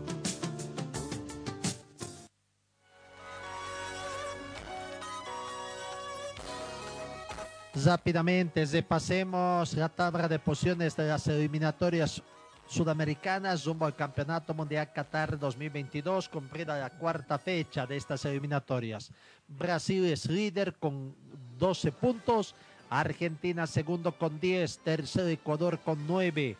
Speaker 6: Rápidamente repasemos la tabla de posiciones de las eliminatorias sudamericanas rumbo al Campeonato Mundial Qatar 2022, cumplida la cuarta fecha de estas eliminatorias. Brasil es líder con 12 puntos, Argentina segundo con 10, tercero Ecuador con 9,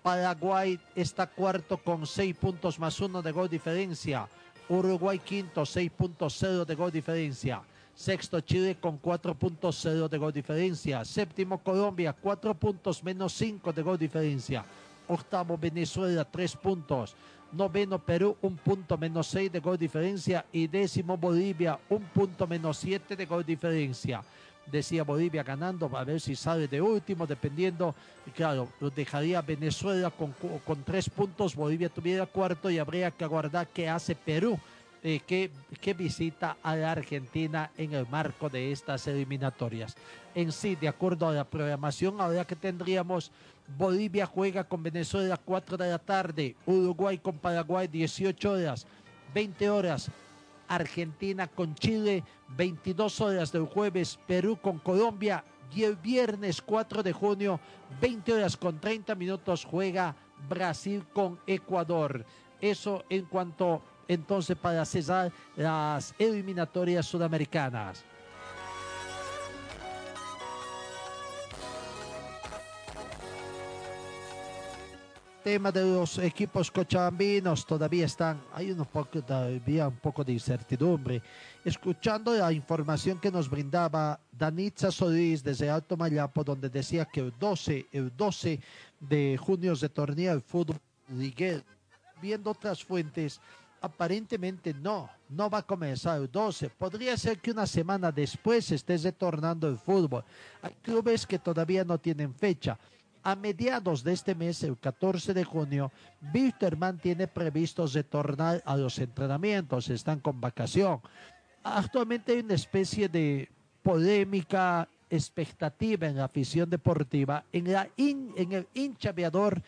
Speaker 6: Paraguay está cuarto con 6 puntos más uno de gol diferencia, Uruguay quinto 6.0 de gol diferencia. Sexto Chile con 4.0 de gol diferencia. Séptimo Colombia, 4 puntos menos 5 de gol diferencia. Octavo Venezuela, 3 puntos. Noveno Perú, 1 punto menos 6 de gol diferencia. Y décimo Bolivia, 1 punto menos 7 de gol diferencia. Decía Bolivia ganando, a ver si sale de último, dependiendo. Claro, dejaría Venezuela con, con 3 puntos. Bolivia tuviera cuarto y habría que aguardar qué hace Perú eh, que, que, visita a la Argentina en el marco de estas eliminatorias. En sí, de acuerdo a la programación, ahora que tendríamos Bolivia juega con Venezuela a 4 de la tarde, Uruguay con Paraguay 18 horas, 20 horas. Argentina con Chile, 22 horas del jueves, Perú con Colombia y el viernes 4 de junio, 20 horas con 30 minutos, juega Brasil con Ecuador. Eso en cuanto entonces para cesar las eliminatorias sudamericanas. Tema de los equipos cochabambinos todavía están, hay un poco, todavía un poco de incertidumbre. Escuchando la información que nos brindaba Danitza Solís desde Alto Mayapo, donde decía que el 12, el 12 de junio se tornea el fútbol liguero. Viendo otras fuentes, aparentemente no, no va a comenzar el 12. Podría ser que una semana después esté retornando el fútbol. Hay clubes que todavía no tienen fecha. A mediados de este mes, el 14 de junio, Wilterman tiene previsto retornar a los entrenamientos, están con vacación. Actualmente hay una especie de polémica, expectativa en la afición deportiva, en, la en el hincha aviador,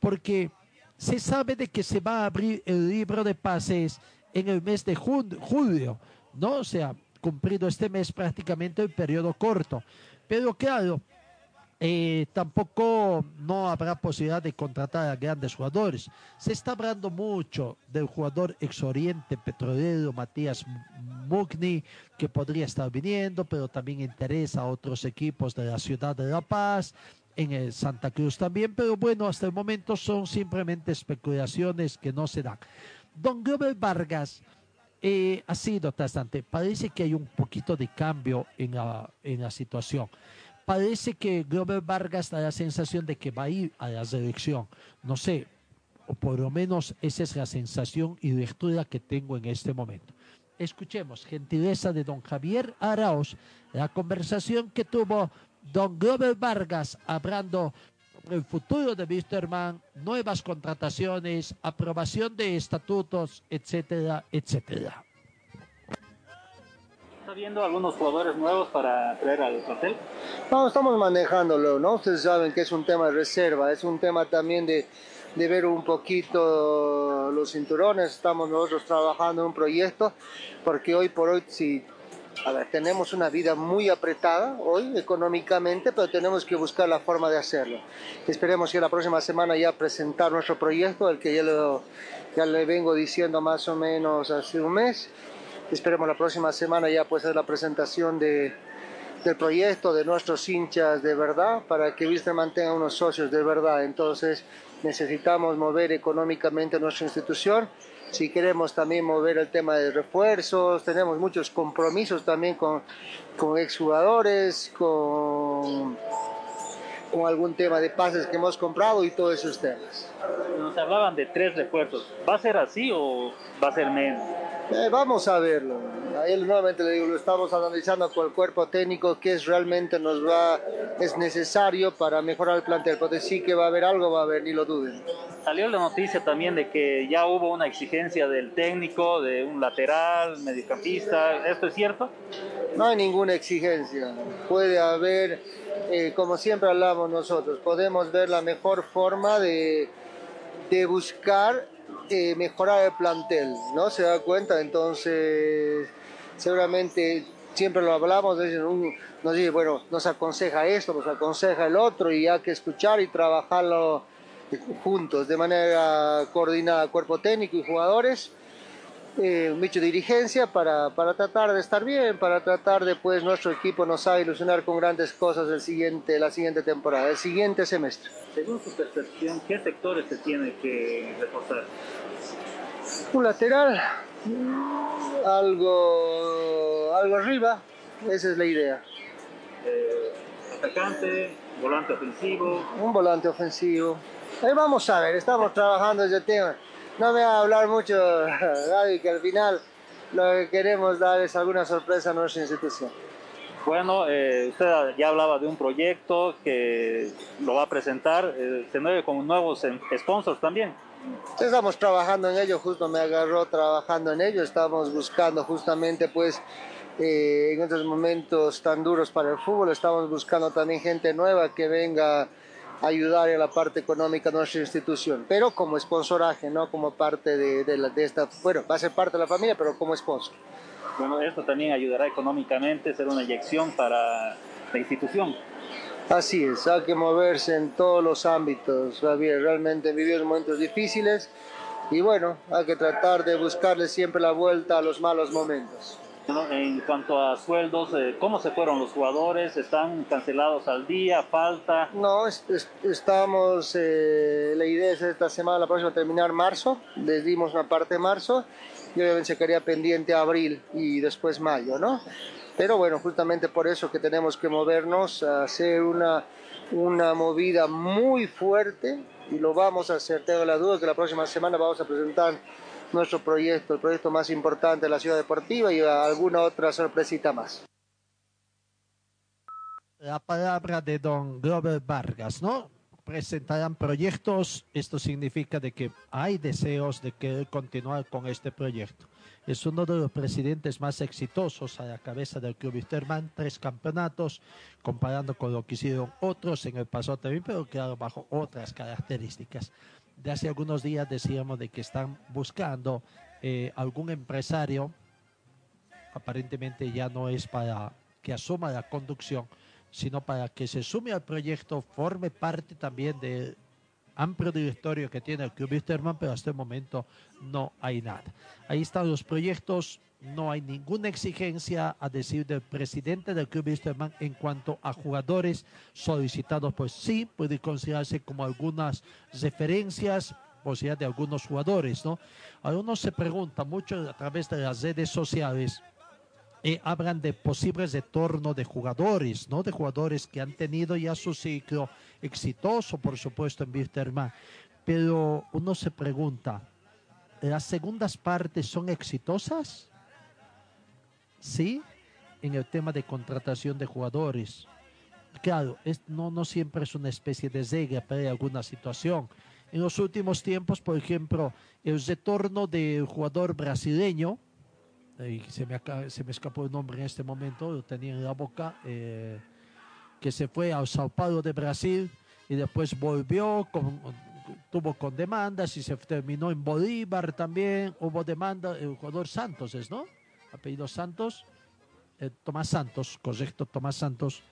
Speaker 6: porque se sabe de que se va a abrir el libro de pases en el mes de julio, ¿no? O sea, cumplido este mes prácticamente el periodo corto. Pero claro, eh, tampoco no habrá posibilidad de contratar a grandes jugadores. Se está hablando mucho del jugador ex Oriente Petrolero Matías Mugni, que podría estar viniendo, pero también interesa a otros equipos de la ciudad de La Paz, en Santa Cruz también, pero bueno, hasta el momento son simplemente especulaciones que no se dan. Don Glover Vargas eh, ha sido bastante, parece que hay un poquito de cambio en la, en la situación parece que Glover Vargas da la sensación de que va a ir a la selección. No sé, o por lo menos esa es la sensación y lectura que tengo en este momento. Escuchemos, gentileza de don Javier Arauz, la conversación que tuvo don Glover Vargas hablando el futuro de Wisterman, nuevas contrataciones, aprobación de estatutos, etcétera, etcétera.
Speaker 10: ¿Está viendo algunos jugadores nuevos para traer al plantel?
Speaker 12: No, estamos manejándolo, ¿no? Ustedes saben que es un tema de reserva, es un tema también de, de ver un poquito los cinturones. Estamos nosotros trabajando en un proyecto, porque hoy por hoy, si a ver, tenemos una vida muy apretada hoy económicamente, pero tenemos que buscar la forma de hacerlo. Esperemos que la próxima semana ya presentar nuestro proyecto, el que ya, lo, ya le vengo diciendo más o menos hace un mes. Esperemos la próxima semana ya pues hacer la presentación de, del proyecto de nuestros hinchas de verdad para que Wister mantenga unos socios de verdad. Entonces necesitamos mover económicamente nuestra institución. Si queremos también mover el tema de refuerzos, tenemos muchos compromisos también con, con exjugadores, con, con algún tema de pases que hemos comprado y todos esos temas.
Speaker 10: Nos hablaban de tres refuerzos. ¿Va a ser así o va a ser menos?
Speaker 12: Eh, vamos a verlo. A él nuevamente le digo, lo estamos analizando con el cuerpo técnico que es realmente nos va, es necesario para mejorar el plantel, porque sí que va a haber algo, va a haber, ni lo duden.
Speaker 10: Salió la noticia también de que ya hubo una exigencia del técnico, de un lateral, mediocampista, ¿esto es cierto?
Speaker 12: No hay ninguna exigencia. Puede haber, eh, como siempre hablamos nosotros, podemos ver la mejor forma de, de buscar eh, mejorar el plantel, ¿no? Se da cuenta, entonces seguramente siempre lo hablamos, nos dice, bueno, nos aconseja esto, nos aconseja el otro y hay que escuchar y trabajarlo juntos, de manera coordinada, cuerpo técnico y jugadores, eh, mucha dirigencia para, para, tratar de estar bien, para tratar de pues nuestro equipo nos a ilusionar con grandes cosas el siguiente, la siguiente temporada, el siguiente semestre.
Speaker 10: Según su percepción, ¿qué sectores se tiene que reforzar?
Speaker 12: Un lateral, algo, algo arriba, esa es la idea.
Speaker 10: Eh, atacante, volante ofensivo.
Speaker 12: Un volante ofensivo. Ahí vamos a ver, estamos trabajando ese tema. No me va a hablar mucho, Gaby, que al final lo que queremos dar es alguna sorpresa a nuestra institución.
Speaker 10: Bueno, eh, usted ya hablaba de un proyecto que lo va a presentar, eh, se mueve con nuevos sponsors también.
Speaker 12: Estamos trabajando en ello, justo me agarró trabajando en ello, estamos buscando justamente pues eh, en estos momentos tan duros para el fútbol, estamos buscando también gente nueva que venga a ayudar en la parte económica de nuestra institución, pero como sponsoraje, no como parte de, de, la, de esta, bueno, va a ser parte de la familia, pero como sponsor.
Speaker 10: Bueno, esto también ayudará económicamente, ser una inyección para la institución.
Speaker 12: Así es, hay que moverse en todos los ámbitos, Javier. Realmente vivimos momentos difíciles y bueno, hay que tratar de buscarle siempre la vuelta a los malos momentos.
Speaker 10: En cuanto a sueldos, eh, ¿cómo se fueron los jugadores? ¿Están cancelados al día? ¿Falta?
Speaker 12: No, es, es, estamos, eh, la idea es esta semana, la próxima, terminar marzo. Les dimos una parte de marzo y obviamente se quedaría pendiente abril y después mayo, ¿no? Pero bueno, justamente por eso que tenemos que movernos a hacer una, una movida muy fuerte y lo vamos a hacer. Tengo la duda que la próxima semana vamos a presentar nuestro proyecto, el proyecto más importante de la ciudad deportiva y alguna otra sorpresita más.
Speaker 6: La palabra de don Glover Vargas, ¿no? Presentarán proyectos, esto significa de que hay deseos de querer continuar con este proyecto. Es uno de los presidentes más exitosos a la cabeza del Club Wisterman, tres campeonatos, comparando con lo que hicieron otros en el pasado también, pero claro, bajo otras características. De hace algunos días decíamos de que están buscando eh, algún empresario, aparentemente ya no es para que asuma la conducción, sino para que se sume al proyecto, forme parte también del amplio directorio que tiene el Club Wisterman, pero hasta el momento no hay nada. Ahí están los proyectos, no hay ninguna exigencia a decir del presidente del Club Wisterman en cuanto a jugadores solicitados, pues sí puede considerarse como algunas referencias posibilidad de algunos jugadores, ¿no? Algunos se preguntan mucho a través de las redes sociales eh, hablan de posibles retorno de jugadores, ¿no? De jugadores que han tenido ya su ciclo exitoso, por supuesto, en Wisterman. Pero uno se pregunta, ¿las segundas partes son exitosas? Sí, en el tema de contratación de jugadores. Claro, es, no, no siempre es una especie de regla, pero hay alguna situación. En los últimos tiempos, por ejemplo, el retorno del jugador brasileño, se me, se me escapó el nombre en este momento, lo tenía en la boca, eh, que se fue al Sao Paulo de Brasil y después volvió, tuvo con demandas y se terminó en Bolívar también, hubo demanda, el jugador Santos ¿no? Apellido Santos, eh, Tomás Santos, correcto, Tomás Santos,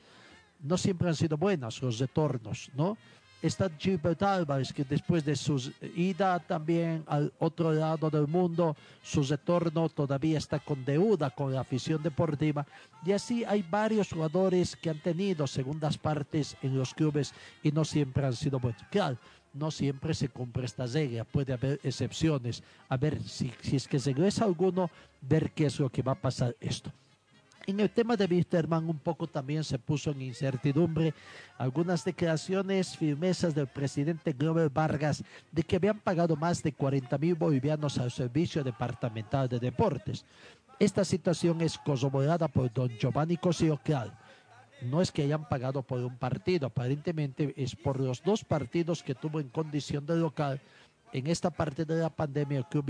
Speaker 6: no siempre han sido buenos los retornos, ¿no? está Gilbert Álvarez, que después de su ida también al otro lado del mundo, su retorno todavía está con deuda con la afición deportiva. Y así hay varios jugadores que han tenido segundas partes en los clubes y no siempre han sido buenos. Claro, no siempre se cumple esta regla, puede haber excepciones. A ver si, si es que regresa alguno, ver qué es lo que va a pasar esto. En el tema de Wisterman un poco también se puso en incertidumbre algunas declaraciones firmezas del presidente Glover Vargas de que habían pagado más de 40 mil bolivianos al Servicio Departamental de Deportes. Esta situación es corroborada por don Giovanni Cosio No es que hayan pagado por un partido, aparentemente es por los dos partidos que tuvo en condición de local en esta parte de la pandemia el club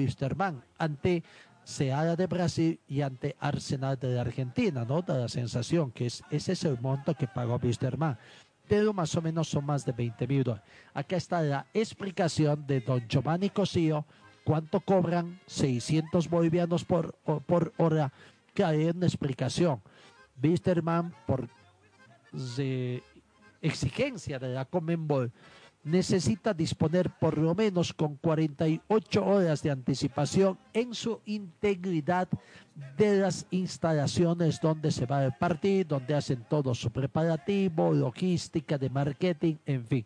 Speaker 6: ante Seara de Brasil y ante Arsenal de Argentina, ¿no? Da la sensación que es, ese es el monto que pagó Wisterman. Pero más o menos son más de 20 mil dólares. Acá está la explicación de don Giovanni Cosío. ¿Cuánto cobran? 600 bolivianos por, por hora. Que hay una explicación. Wisterman, por exigencia de la Comenbol, necesita disponer por lo menos con 48 horas de anticipación en su integridad de las instalaciones donde se va a partir, donde hacen todo su preparativo, logística, de marketing, en fin.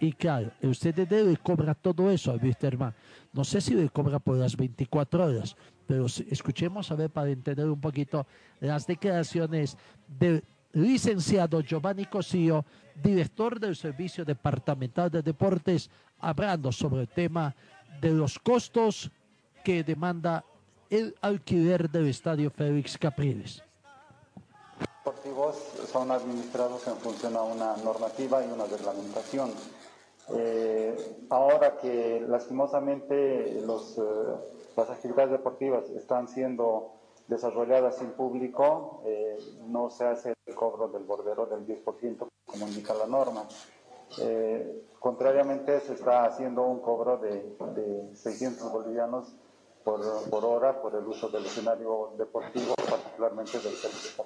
Speaker 6: Y claro, usted debe cobra todo eso a Wisterman. No sé si le cobra por las 24 horas, pero escuchemos a ver para entender un poquito las declaraciones del licenciado Giovanni Cosío, director del Servicio Departamental de Deportes, hablando sobre el tema de los costos que demanda el alquiler del estadio Félix Capriles.
Speaker 13: Deportivos son administrados en función a una normativa y una reglamentación. Eh, ahora que lastimosamente los, eh, las actividades deportivas están siendo desarrolladas sin público, eh, no se hace el cobro del bordero del 10%, como indica la norma. Eh, contrariamente, se está haciendo un cobro de, 600 bolivianos por, por, hora por el uso del escenario deportivo, particularmente del servicio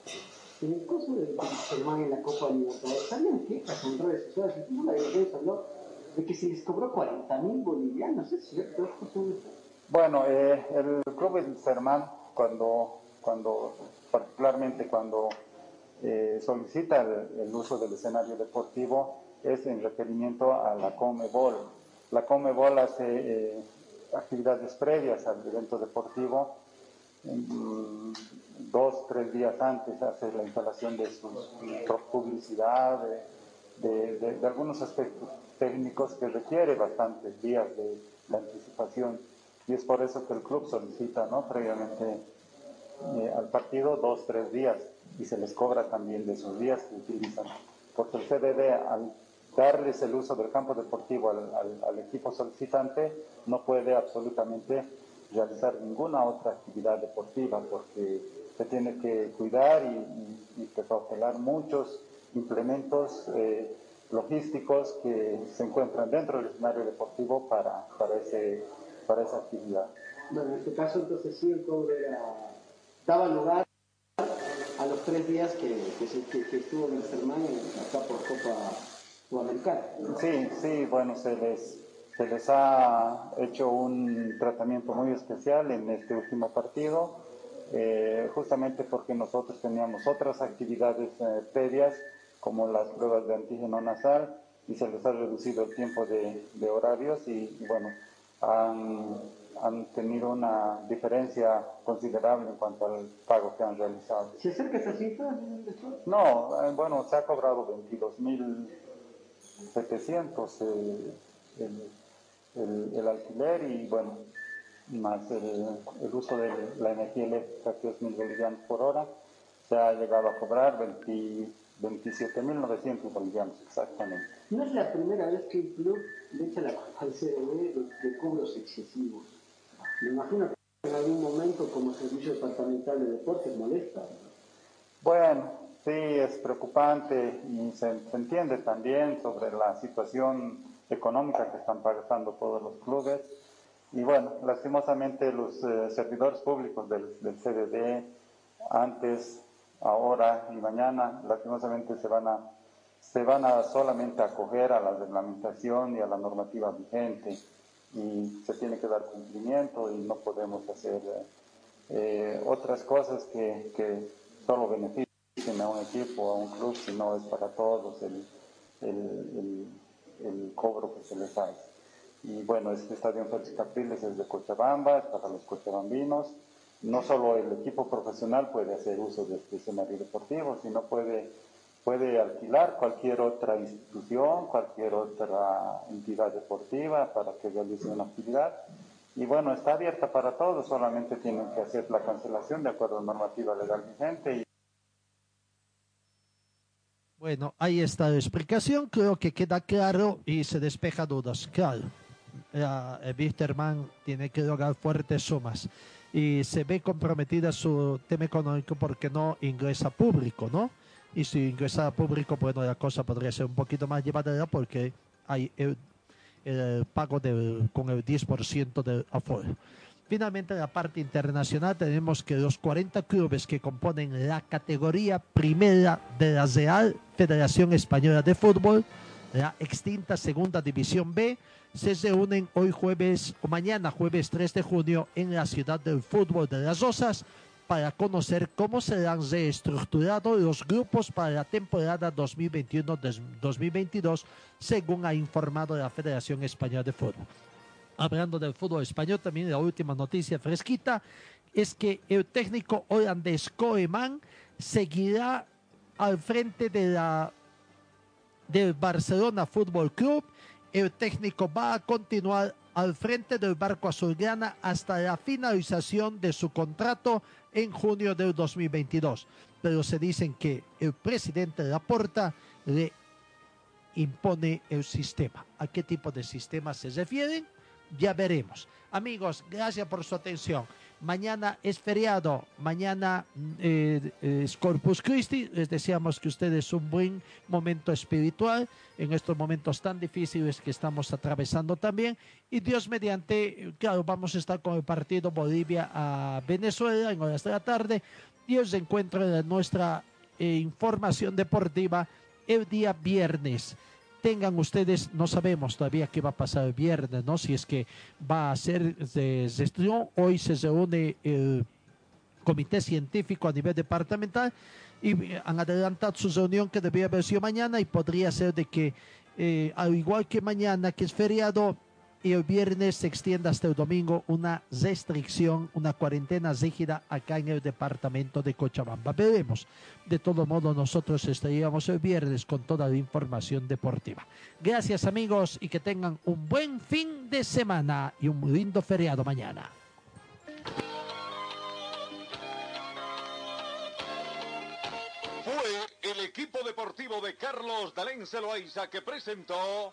Speaker 14: En el caso del Germán en la Copa Libertadores, ¿sabían quejas en redes sociales? la defensa. De que se les cobró 40 mil bolivianos, ¿es cierto?
Speaker 13: Bueno, eh, el club Sermán cuando, cuando particularmente cuando eh, solicita el, uso del escenario deportivo es en requerimiento a la Comebol. La Comebol hace eh, actividades previas al evento deportivo, mm, dos, tres días antes hace la instalación de su publicidad, de, algunos aspectos técnicos que requiere bastantes días de, de anticipación y es por eso que el club solicita ¿no? previamente eh, al partido dos, tres días y se les cobra también de esos días que utilizan. Porque el CDD al darles el uso del campo deportivo al, equipo solicitante no puede absolutamente realizar ninguna otra actividad deportiva porque se tiene que cuidar y, y, muchos implementos eh, logísticos que se encuentran dentro del escenario deportivo para, para ese para esa actividad.
Speaker 14: Bueno, en este caso entonces sí el cobre daba lugar los tres días que, que, que- estuvo Wilstermann acá por Copa Sudamericana.
Speaker 13: Sí, sí, bueno, se les, se les ha hecho un tratamiento muy especial en este último partido, eh, justamente porque nosotros teníamos otras actividades eh, previas, como las pruebas de antígeno nasal, y se les ha reducido el tiempo de, de horarios y, bueno, han, han tenido una diferencia considerable en cuanto al pago que han realizado.
Speaker 14: ¿Se acerca esa cifra?
Speaker 13: No, eh, bueno, se ha cobrado 22.700 eh, el, el, el alquiler y bueno, más el, el uso de la energía eléctrica que es 1.000 bolivianos por hora, se ha llegado a cobrar 20 27.900 bolivianos exactamente.
Speaker 14: No es la primera vez que el club le echa la culpa al CDB de, de cobros excesivos. Me imagino que en algún momento como Servicio Departamental de Deportes molesta.
Speaker 13: Bueno, sí, es preocupante y se, entiende también sobre la situación económica que están pasando todos los clubes. Y bueno, lastimosamente los eh, servidores públicos del, del CDD, antes, ahora y mañana, lastimosamente se van a, se van a solamente acoger a la reglamentación y a la normativa vigente y se tiene que dar cumplimiento y no podemos hacer eh, otras cosas que, que solo beneficien a un equipo, a un club, sino es para todos el, el, el, el cobro que se les hace. Y bueno, este estadio Félix Capriles es de Cochabamba, es para los cochabambinos. No solo el equipo profesional puede hacer uso de este escenario deportivo, sino puede, puede alquilar cualquier otra institución, cualquier otra entidad deportiva para que realice una actividad. Y bueno, está abierta para todos, solamente tienen que hacer la cancelación de acuerdo a normativa legal vigente. Y...
Speaker 6: Bueno, ahí está la explicación, creo que queda claro y se despeja dudas. Claro, la- Wisterman tiene que lograr fuertes sumas y se ve comprometida su tema económico porque no ingresa público, ¿no? Y si ingresa público, bueno, la cosa podría ser un poquito más llevadera porque hay el, el pago del- con el 10% del aforo. Finalmente, en la parte internacional tenemos que los 40 clubes que componen la categoría primera de la Real Federación Española de Fútbol, la extinta Segunda División B, se reúnen hoy jueves o mañana jueves 3 de junio en la ciudad del fútbol de Las Rosas para conocer cómo serán reestructurados los grupos para la temporada 2021-2022, según ha informado la Federación Española de Fútbol. Hablando del fútbol español, también la última noticia fresquita es que el técnico holandés Koeman seguirá al frente de la del Barcelona Fútbol Club. El técnico va a continuar al frente del barco azulgrana hasta la finalización de su contrato en junio del 2022. Pero se dicen que el presidente Laporta le impone el sistema. ¿A qué tipo de sistema se refieren? Ya veremos. Amigos, gracias por su atención. Mañana es feriado, mañana eh, es Corpus Christi. Les deseamos que ustedes un buen momento espiritual en estos momentos tan difíciles que estamos atravesando también. Y Dios mediante, claro, vamos a estar con el partido Bolivia a Venezuela en horas de la tarde. Y os encuentro en nuestra eh, información deportiva el día viernes tengan ustedes, no sabemos todavía qué va a pasar el viernes, ¿no? Si es que va a ser de gestión, hoy se reúne el comité científico a nivel departamental y han adelantado su reunión que debía haber sido mañana y podría ser de que, eh, al igual que mañana, que es feriado, y el viernes se extienda hasta el domingo una restricción, una cuarentena rígida acá en el departamento de Cochabamba. Veremos. De todo modo, nosotros estaríamos el viernes con toda la información deportiva. Gracias amigos y que tengan un buen fin de semana y un lindo feriado mañana.
Speaker 4: Fue el equipo deportivo de Carlos Dalén Celoaiza que presentó